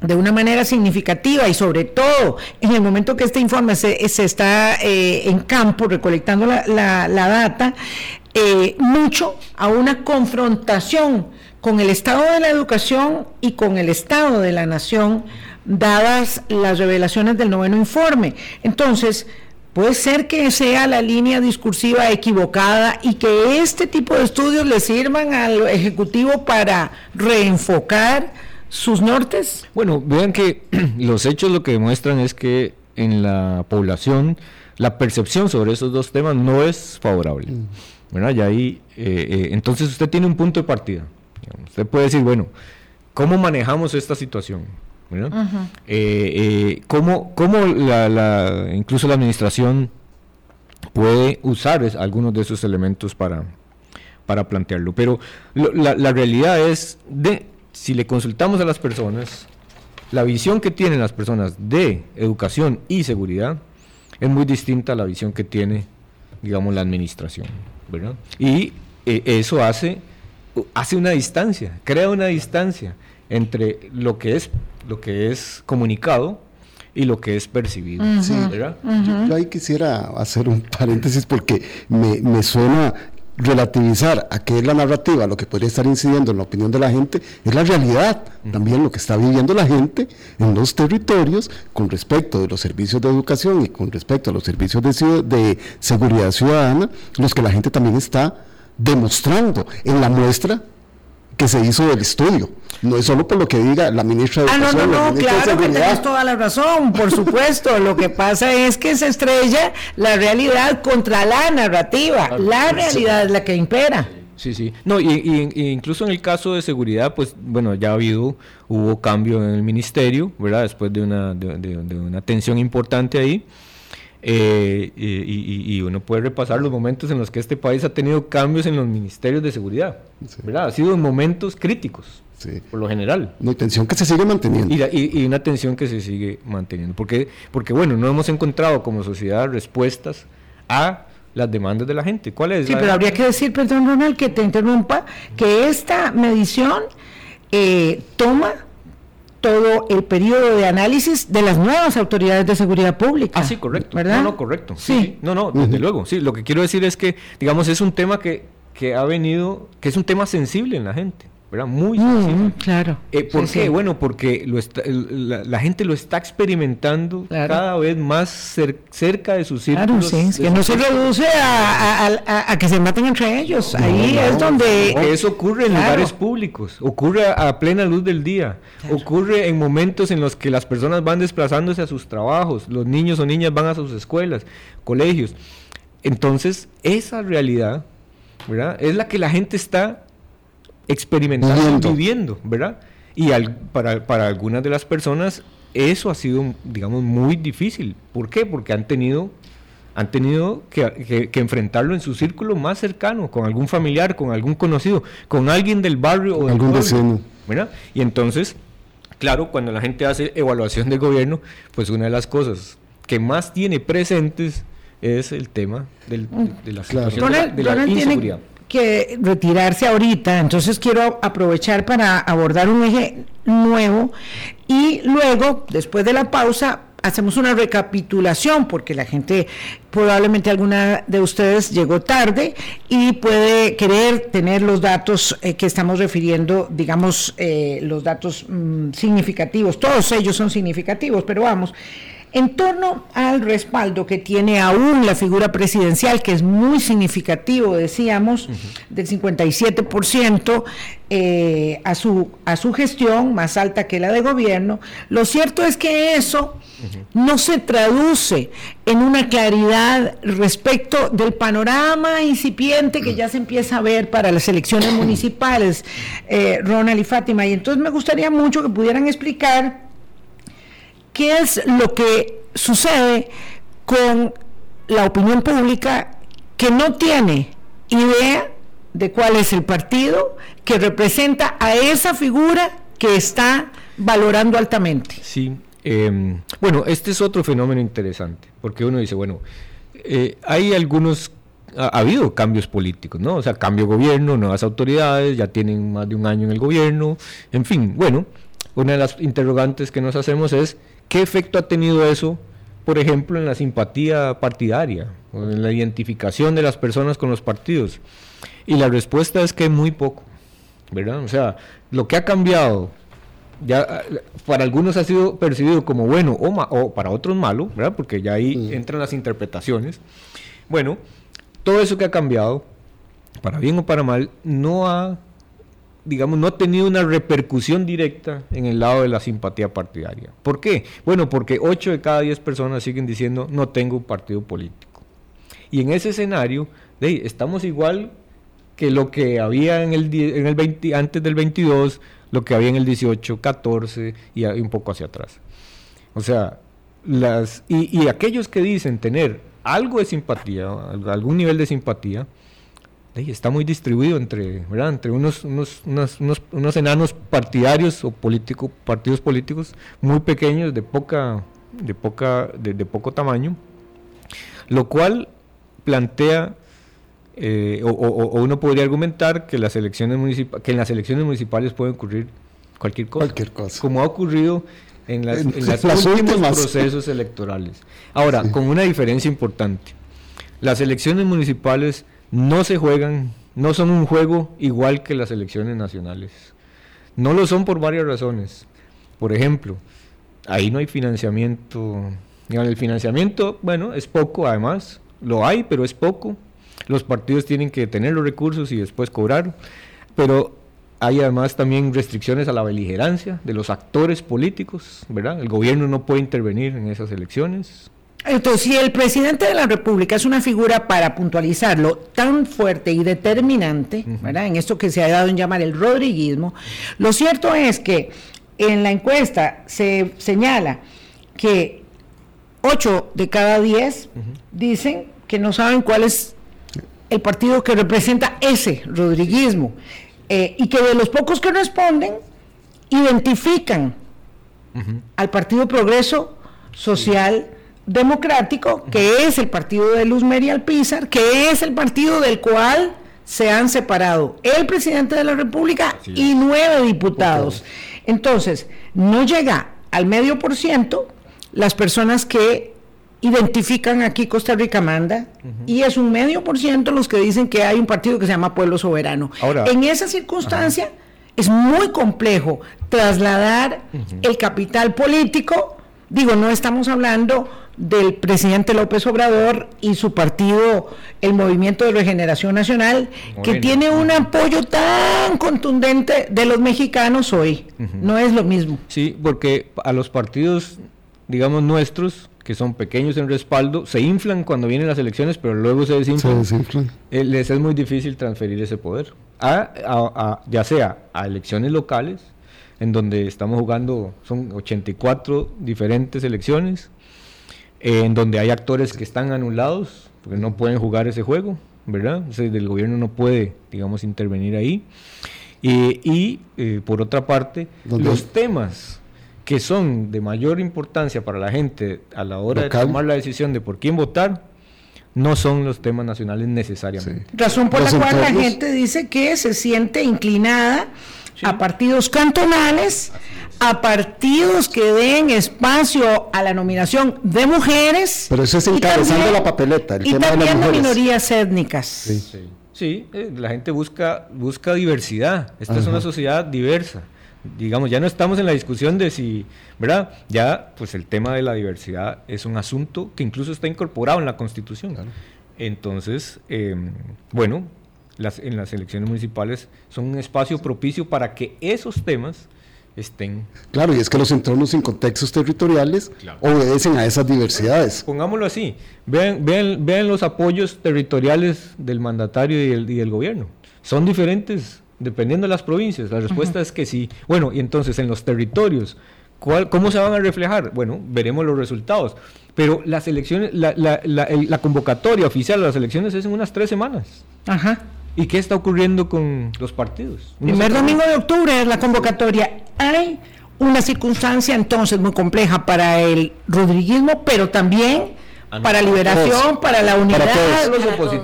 de una manera significativa y sobre todo en el momento que este informe se, está eh, en campo recolectando la, data, eh, mucho a una confrontación con el estado de la educación y con el estado de la nación, dadas las revelaciones del noveno informe. Entonces, Puede ser que sea la línea discursiva equivocada y que este tipo de estudios le sirvan al Ejecutivo para reenfocar sus nortes. Bueno, vean que [clears throat] los hechos lo que demuestran es que en la población la percepción sobre esos dos temas no es favorable. Mm. ¿verdad? Y ahí, eh, eh, entonces usted tiene un punto de partida. Usted puede decir, bueno, ¿cómo manejamos esta situación? Eh, ¿Cómo, cómo la, incluso la administración puede usar algunos de esos elementos para, para plantearlo? Pero la, la realidad es, de si le consultamos a las personas, la visión que tienen las personas de educación y seguridad es muy distinta a la visión que tiene, digamos, la administración. ¿verdad? Y eh, eso hace, hace una distancia, crea una distancia entre lo que es, lo que es comunicado y lo que es percibido. yo, ahí quisiera hacer un paréntesis porque me, me suena relativizar a qué es la narrativa, lo que podría estar incidiendo en la opinión de la gente, es la realidad, también lo que está viviendo la gente en los territorios con respecto de los servicios de educación y con respecto a los servicios de, de seguridad ciudadana, los que la gente también está demostrando en la muestra que se hizo del estudio. No es solo por lo que diga la ministra de Ah, no, no, no, claro que tienes toda la razón, por supuesto. lo que pasa es que se estrella la realidad contra la narrativa. La realidad es la que impera. Sí, sí. No, y, incluso en el caso de seguridad, pues bueno, ya ha habido, hubo cambio en el ministerio, ¿verdad? Después de una, de una tensión importante ahí. Eh, y, uno puede repasar los momentos en los que este país ha tenido cambios en los ministerios de seguridad. ¿verdad? Ha sido en momentos críticos, por lo general. Una tensión que se sigue manteniendo. Y, una tensión que se sigue manteniendo. Porque, porque, bueno, no hemos encontrado como sociedad respuestas a las demandas de la gente. ¿Cuál es? Sí, pero habría que decir, perdón, Ronald, que te interrumpa, que esta medición eh, toma todo el periodo de análisis de las nuevas autoridades de seguridad pública. Ah, sí, correcto. ¿verdad? No, no, correcto. Sí. No, no, desde luego. Sí, lo que quiero decir es que, digamos, es un tema que, que ha venido, que es un tema sensible en la gente. ¿Verdad? Muy mm, claro. Eh, ¿Por qué? Bueno, porque lo la, gente lo está experimentando cada vez más cerca de sus círculos. Claro, sí, que no se reduce a, que se maten entre ellos. Ahí es donde... eso ocurre en lugares públicos, ocurre a plena luz del día, ocurre en momentos en los que las personas van desplazándose a sus trabajos, los niños o niñas van a sus escuelas, colegios. Entonces, esa realidad, ¿verdad? Es la que la gente está experimentando, viviendo, ¿verdad? Y para, para algunas de las personas eso ha sido, digamos, muy difícil. ¿Por qué? Porque han tenido, han tenido que, enfrentarlo en su círculo más cercano, con algún familiar, con algún conocido, con alguien del barrio o del algún vecino. ¿verdad? Y entonces, claro, cuando la gente hace evaluación del gobierno, pues una de las cosas que más tiene presentes es el tema del, de, la situación de la, inseguridad que retirarse ahorita, entonces quiero aprovechar para abordar un eje nuevo y luego, después de la pausa, hacemos una recapitulación porque la gente, probablemente alguna de ustedes llegó tarde y puede querer tener los datos eh, que estamos refiriendo, digamos, eh, los datos mm, significativos, todos ellos son significativos, pero vamos. En torno al respaldo que tiene aún la figura presidencial, que es muy significativo, decíamos, del 57% eh, a, su, a su gestión, más alta que la de gobierno, lo cierto es que eso no se traduce en una claridad respecto del panorama incipiente que ya se empieza a ver para las elecciones municipales, eh, Ronald y Fátima. Y entonces me gustaría mucho que pudieran explicar ¿Qué es lo que sucede con la opinión pública que no tiene idea de cuál es el partido que representa a esa figura que está valorando altamente? Sí, em, bueno, este es otro fenómeno interesante, porque uno dice, bueno, eh, hay algunos ha, habido cambios políticos, ¿no? O sea, cambio de gobierno, nuevas autoridades, ya tienen más de un año en el gobierno, en fin, bueno, una de las interrogantes que nos hacemos es ¿Qué efecto ha tenido eso, por ejemplo, en la simpatía partidaria, o en la identificación de las personas con los partidos? Y la respuesta es que muy poco, ¿verdad? O sea, lo que ha cambiado ya para algunos ha sido percibido como bueno o, o para otros malo, ¿verdad? Porque ya ahí entran las interpretaciones. Bueno, todo eso que ha cambiado, para bien o para mal, no ha, digamos, no ha tenido una repercusión directa en el lado de la simpatía partidaria. ¿Por qué? Bueno, porque 8 de cada 10 personas siguen diciendo no tengo partido político. Y en ese escenario, estamos igual que lo que había en el, en el 20, antes del 22, lo que había en el 18, 14 y un poco hacia atrás. O sea, las, y, y aquellos que dicen tener algo de simpatía, algún nivel de simpatía, está muy distribuido entre, ¿verdad? entre unos, unos, unos, enanos partidarios o político, partidos políticos muy pequeños, de, poca, de, poca, de, poco tamaño, lo cual plantea, eh, o, uno podría argumentar que, las elecciones que en las elecciones municipales puede ocurrir cualquier cosa, cualquier cosa. como ha ocurrido en, las, los últimos procesos electorales. Ahora, con una diferencia importante. Las elecciones municipales no se juegan, no son un juego igual que las elecciones nacionales. No lo son por varias razones. Por ejemplo, ahí no hay financiamiento. El financiamiento, bueno, es poco además, lo hay, pero es poco. Los partidos tienen que tener los recursos y después cobrar. Pero hay además también restricciones a la beligerancia de los actores políticos, ¿verdad? El gobierno no puede intervenir en esas elecciones. Entonces, si el presidente de la República es una figura, para puntualizarlo, tan fuerte y determinante, ¿verdad? En esto que se ha dado en llamar el rodriguismo, lo cierto es que en la encuesta se señala que 8 de cada 10 dicen que no saben cuál es el partido que representa ese rodriguismo. Eh, y que de los pocos que responden, identifican al Partido Progreso Social Democrático, que es el partido de Luz Meri Alpizar, que es el partido del cual se han separado el presidente de la República y nueve diputados. Entonces, no llega al medio por ciento las personas que identifican aquí Costa Rica manda y es un medio por ciento los que dicen que hay un partido que se llama Pueblo Soberano. en esa circunstancia es muy complejo trasladar el capital político, digo, no estamos hablando del presidente López Obrador y su partido, el Movimiento de Regeneración Nacional, que tiene un apoyo tan contundente de los mexicanos hoy. No es lo mismo. Sí, porque a los partidos, digamos, nuestros, que son pequeños en respaldo, se inflan cuando vienen las elecciones, pero luego se desinflan. Eh, les es muy difícil transferir ese poder. A, ya sea a elecciones locales, en donde estamos jugando, son 84 diferentes elecciones, eh, en donde hay actores que están anulados, porque no pueden jugar ese juego, ¿verdad? O el gobierno no puede, digamos, intervenir ahí. y eh, por otra parte, los temas que son de mayor importancia para la gente a la hora de tomar la decisión de por quién votar, no son los temas nacionales necesariamente. Razón por la cual la gente dice que se siente inclinada a partidos cantonales, a partidos que den espacio a la nominación de mujeres. Pero eso es encabezando la papeleta, el y tema también de, minorías étnicas. Sí, eh, la gente busca, busca diversidad. Esta es una sociedad diversa digamos, ya no estamos en la discusión de si, ¿verdad? Ya, pues el tema de la diversidad es un asunto que incluso está incorporado en la Constitución. Entonces, em, bueno, las, en las elecciones municipales son un espacio propicio para que esos temas estén. Claro, y es que los entornos en contextos territoriales obedecen a esas diversidades. Pongámoslo así, vean, vean, vean los apoyos territoriales del mandatario y y del gobierno. Son diferentes dependiendo de las provincias? La respuesta es que sí. Bueno, y entonces en los territorios, ¿cuál, ¿cómo se van a reflejar? Bueno, veremos los resultados. Pero las elecciones, la, la, la, convocatoria oficial de las elecciones es en unas tres semanas. Ajá. ¿Y qué está ocurriendo con los partidos? Primer domingo de octubre es la convocatoria. Hay una circunstancia entonces muy compleja para el rodriguismo, pero también para liberación, para la unidad,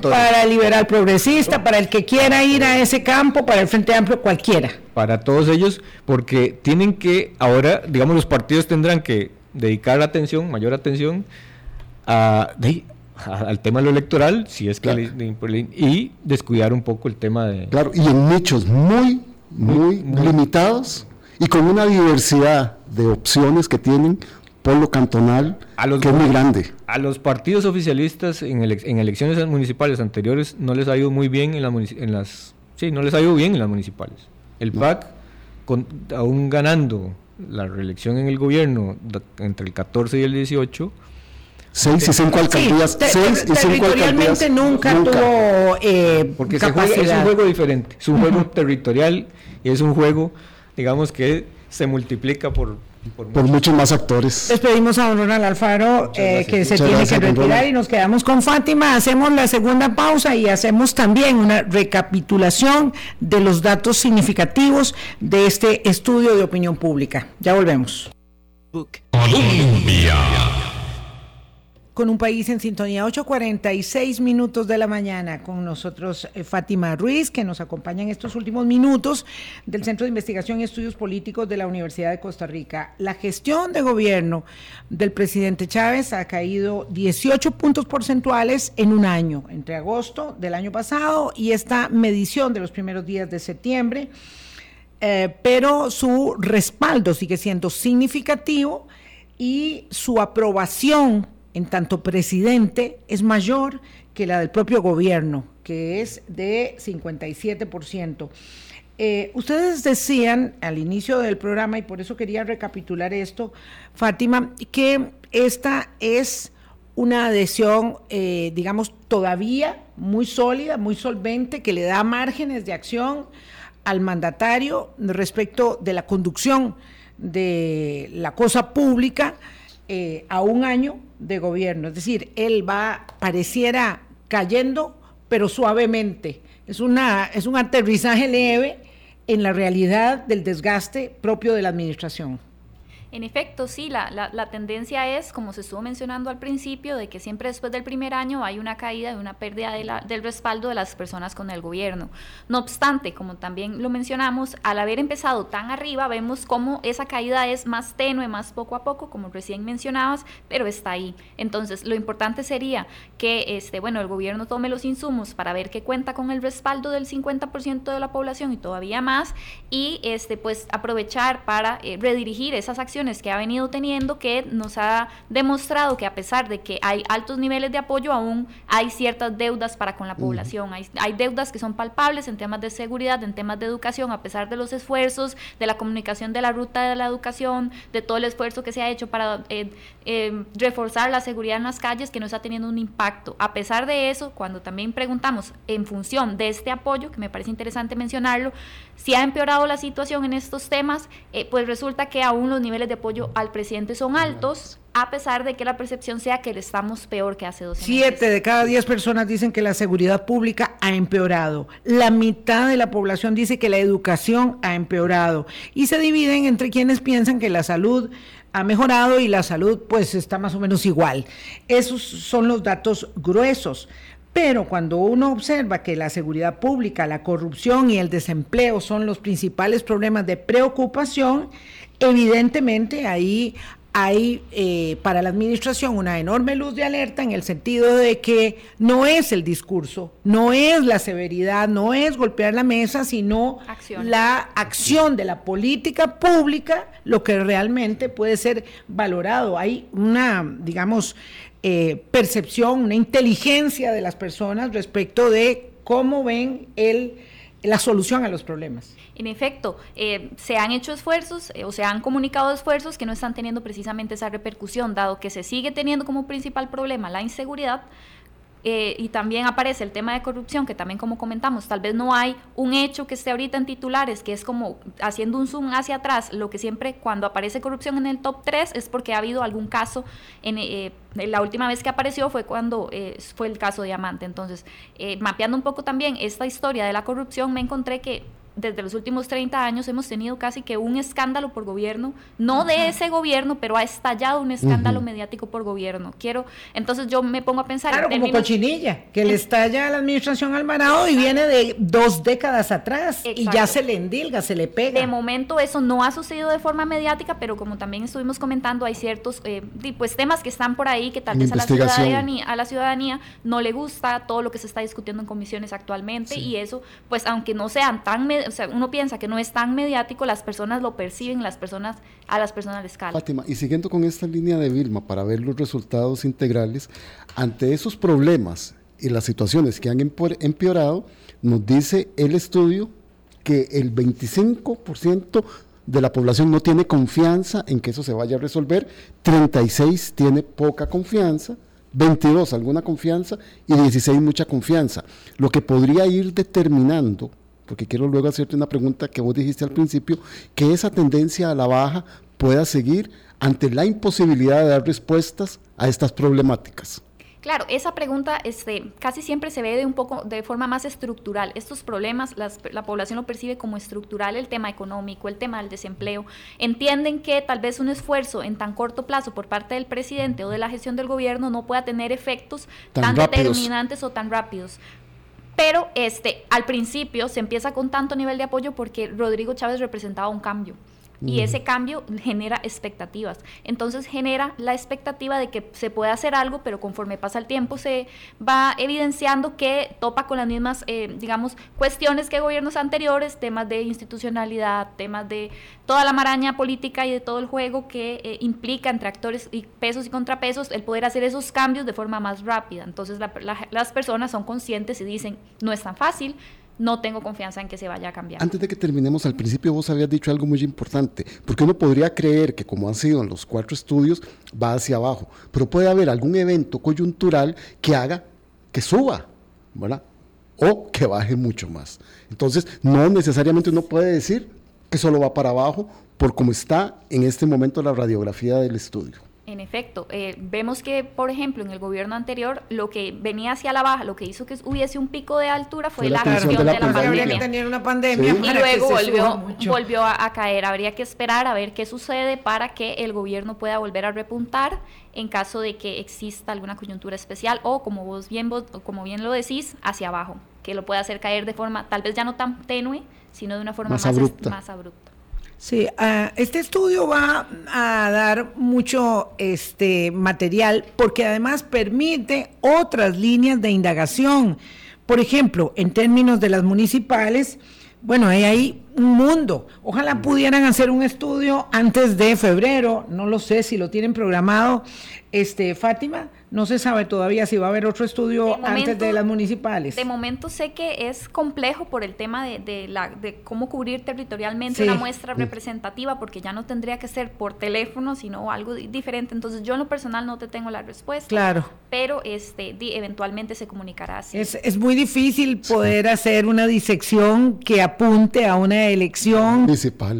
para, el liberal progresista, para el que quiera ir a ese campo, para el Frente Amplio, cualquiera. Para todos ellos, porque tienen que, ahora, digamos, los partidos tendrán que dedicar atención, mayor atención a, [laughs] al tema de lo electoral, si es que y descuidar un poco el tema de... Claro, y en nichos muy, muy, limitados y con una diversidad de opciones que tienen por lo cantonal, que es muy grande. A los partidos oficialistas en, en, elecciones municipales anteriores no les ha ido muy bien en, en, las... Sí, no les ha ido bien en las municipales. El PAC, con, aún ganando la reelección en el gobierno entre el 14 y el 18, seis y cinco alcaldías. seis y cinco alcaldías. Nunca, tuvo eh, Porque es un juego diferente. Es un juego territorial y es un juego, digamos, que se multiplica por, por, muchos. más actores. Despedimos a don Ronald Alfaro, eh, que se tiene que retirar, y nos quedamos con Fátima. Hacemos la segunda pausa y hacemos también una recapitulación de los datos significativos de este estudio de opinión pública. Ya volvemos. Colombia con un país en sintonía. 8.46 minutos de la mañana con nosotros eh, Fátima Ruiz, que nos acompaña en estos últimos minutos del Centro de Investigación y Estudios Políticos de la Universidad de Costa Rica. La gestión de gobierno del presidente Chávez ha caído 18 puntos porcentuales en un año, entre agosto del año pasado y esta medición de los primeros días de septiembre. Eh, pero su respaldo sigue siendo significativo y su aprobación en tanto presidente es mayor que la del propio gobierno, que es de 57%. Eh, ustedes decían al inicio del programa, y por eso quería recapitular esto, Fátima, que esta es una adhesión, eh, digamos, todavía muy sólida, muy solvente, que le da márgenes de acción al mandatario respecto de la conducción de la cosa pública eh, a un año de gobierno. Es decir, él va, pareciera cayendo, pero suavemente. Es, una, es un aterrizaje leve en la realidad del desgaste propio de la administración. En efecto, sí, la, la, tendencia es, como se estuvo mencionando al principio, de que siempre después del primer año hay una caída y una pérdida de la, del respaldo de las personas con el gobierno. No obstante, como también lo mencionamos, al haber empezado tan arriba, vemos cómo esa caída es más tenue, más poco a poco, como recién mencionabas, pero está ahí. Entonces, lo importante sería que este, bueno, el gobierno tome los insumos para ver que cuenta con el respaldo del 50% de la población y todavía más, y este, pues aprovechar para eh, redirigir esas acciones que ha venido teniendo que nos ha demostrado que a pesar de que hay altos niveles de apoyo, aún hay ciertas deudas para con la población. hay, hay, deudas que son palpables en temas de seguridad, en temas de educación, a pesar de los esfuerzos, de la comunicación de la ruta de la educación, de todo el esfuerzo que se ha hecho para eh, eh, reforzar la seguridad en las calles, que no está teniendo un impacto. A pesar de eso, cuando también preguntamos en función de este apoyo, que me parece interesante mencionarlo, si ha empeorado la situación en estos temas, eh, pues resulta que aún los niveles de apoyo al presidente son altos, a pesar de que la percepción sea que estamos peor que hace dos años. Siete de cada diez personas dicen que la seguridad pública ha empeorado. La mitad de la población dice que la educación ha empeorado. Y se dividen entre quienes piensan que la salud ha mejorado y la salud pues está más o menos igual. Esos son los datos gruesos. Pero cuando uno observa que la seguridad pública, la corrupción y el desempleo son los principales problemas de preocupación, evidentemente ahí hay eh, para la administración una enorme luz de alerta en el sentido de que no es el discurso, no es la severidad, no es golpear la mesa, sino la acción de la política pública, lo que realmente puede ser valorado. Hay una, digamos, eh, percepción, una inteligencia de las personas respecto de cómo ven el, la solución a los problemas. En efecto, eh, se han hecho esfuerzos eh, o se han comunicado esfuerzos que no están teniendo precisamente esa repercusión, dado que se sigue teniendo como principal problema la inseguridad. Eh, y también aparece el tema de corrupción, que también como comentamos, tal vez no hay un hecho que esté ahorita en titulares, que es como haciendo un zoom hacia atrás, lo que siempre cuando aparece corrupción en el top 3 es porque ha habido algún caso, en, la última vez que apareció fue cuando fue el caso Diamante. Entonces, mapeando un poco también esta historia de la corrupción, me encontré que desde los últimos 30 años hemos tenido casi que un escándalo por gobierno, no de ese gobierno, pero ha estallado un escándalo mediático por gobierno. Quiero, entonces yo me pongo a pensar... Claro, como cochinilla, que le estalla a la administración Alvarado y viene de dos décadas atrás y ya se le endilga, se le pega. De momento eso no ha sucedido de forma mediática, pero como también estuvimos comentando, hay ciertos eh, pues, temas que están por ahí que tal vez a la, ciudadanía, a la ciudadanía no le gusta todo lo que se está discutiendo en comisiones actualmente y eso, pues aunque no sean tan o sea, uno piensa que no es tan mediático, las personas lo perciben, las personas, a las personas les cala. Fátima, y siguiendo con esta línea de Vilma para ver los resultados integrales, ante esos problemas y las situaciones que han empeorado, nos dice el estudio que el 25% de la población no tiene confianza en que eso se vaya a resolver, 36 tiene poca confianza, 22 alguna confianza y 16 mucha confianza. Lo que podría ir determinando, porque quiero luego hacerte una pregunta que vos dijiste al principio, que esa tendencia a la baja pueda seguir ante la imposibilidad de dar respuestas a estas problemáticas. Claro, esa pregunta este, casi siempre se ve de un poco de forma más estructural. Estos problemas la población lo percibe como estructural, el tema económico, el tema del desempleo. Entienden que tal vez un esfuerzo en tan corto plazo por parte del presidente o de la gestión del gobierno no pueda tener efectos tan, determinantes o tan rápidos. Pero este, al principio se empieza con tanto nivel de apoyo porque Rodrigo Chávez representaba un cambio y ese cambio genera expectativas. Entonces genera la expectativa de que se puede hacer algo, pero conforme pasa el tiempo se va evidenciando que topa con las mismas, eh, digamos, cuestiones que gobiernos anteriores, temas de institucionalidad, temas de toda la maraña política y de todo el juego que eh, implica entre actores y pesos y contrapesos el poder hacer esos cambios de forma más rápida. Entonces las personas son conscientes y dicen, no es tan fácil, no tengo confianza en que se vaya a cambiar. Antes de que terminemos, al principio vos habías dicho algo muy importante, porque uno podría creer que como han sido en los cuatro estudios, va hacia abajo, pero puede haber algún evento coyuntural que haga que suba, ¿verdad? O que baje mucho más. Entonces, no necesariamente uno puede decir que solo va para abajo por cómo está en este momento la radiografía del estudio. En efecto, eh, vemos que, por ejemplo, en el gobierno anterior, lo que venía hacia la baja, lo que hizo que hubiese un pico de altura fue, la, gestión de la, pandemia. una pandemia y luego volvió, volvió a, caer. Habría que esperar a ver qué sucede para que el gobierno pueda volver a repuntar en caso de que exista alguna coyuntura especial o, como vos bien, como bien lo decís, hacia abajo, que lo pueda hacer caer de forma tal vez ya no tan tenue, sino de una forma más, más abrupta. Sí, ah, este estudio va a dar mucho este material porque además permite otras líneas de indagación. Por ejemplo, en términos de las municipales, bueno, hay ahí un mundo. Ojalá pudieran hacer un estudio antes de febrero, no lo sé si lo tienen programado. Este, Fátima, no se sabe todavía si va a haber otro estudio antes de las municipales. De momento sé que es complejo por el tema de, la, de cómo cubrir territorialmente una muestra representativa, porque ya no tendría que ser por teléfono, sino algo diferente. Entonces yo en lo personal no te tengo la respuesta. Claro. Pero este, eventualmente se comunicará así. Es, es muy difícil poder hacer una disección que apunte a una elección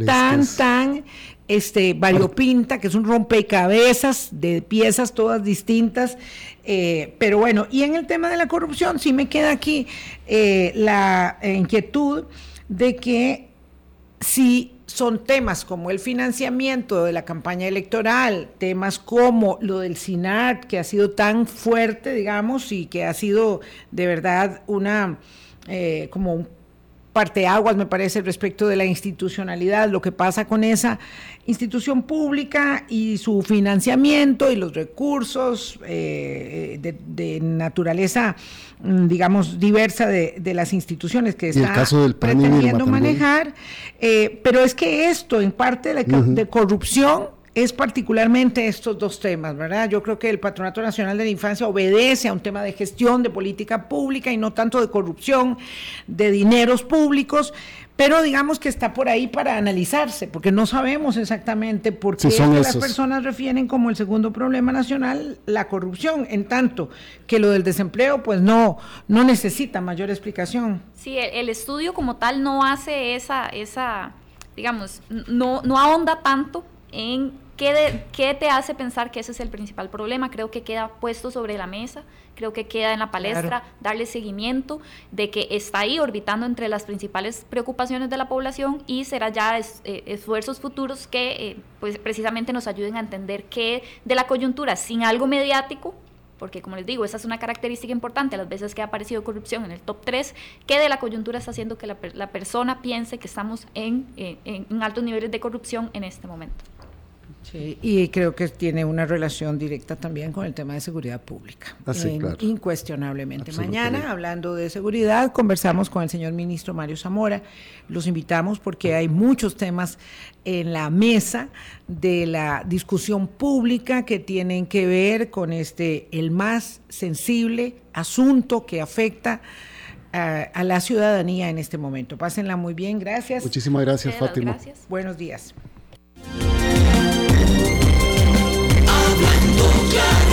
tan, tan este, variopinta, que es un rompecabezas de piezas todas distintas. Eh, pero bueno, y en el tema de la corrupción, sí me queda aquí eh, la inquietud de que si son temas como el financiamiento de la campaña electoral, temas como lo del SINAT, que ha sido tan fuerte, digamos, y que ha sido de verdad una, eh, como un parteaguas, me parece, respecto de la institucionalidad, lo que pasa con esa institución pública y su financiamiento y los recursos eh, de, naturaleza, mm, digamos, diversa de, las instituciones que está pretendiendo manejar. Eh, pero es que esto, en parte de, de corrupción, es particularmente estos dos temas, ¿verdad? Yo creo que el Patronato Nacional de la Infancia obedece a un tema de gestión, de política pública y no tanto de corrupción, de dineros públicos, pero digamos que está por ahí para analizarse, porque no sabemos exactamente por qué las personas refieren como el segundo problema nacional la corrupción, en tanto que lo del desempleo pues no, no necesita mayor explicación. Sí, el, estudio como tal no hace esa, esa digamos, no, no ahonda tanto en ¿Qué, te hace pensar que ese es el principal problema? Creo que queda puesto sobre la mesa, creo que queda en la palestra darle seguimiento de que está ahí orbitando entre las principales preocupaciones de la población y será ya eh, esfuerzos futuros que eh, pues precisamente nos ayuden a entender qué de la coyuntura sin algo mediático porque como les digo, esa es una característica importante, las veces que ha aparecido corrupción en el top 3, que de la coyuntura está haciendo que la, persona piense que estamos en, eh, en altos niveles de corrupción en este momento. Sí, y creo que tiene una relación directa también con el tema de seguridad pública. Ah, sí, claro. Incuestionablemente. Mañana, hablando de seguridad, conversamos con el señor ministro Mario Zamora. Los invitamos porque hay muchos temas en la mesa de la discusión pública que tienen que ver con este el más sensible asunto que afecta a, a la ciudadanía en este momento. Pásenla muy bien, gracias. Muchísimas gracias, Fátima. Gracias. Buenos días. Yeah.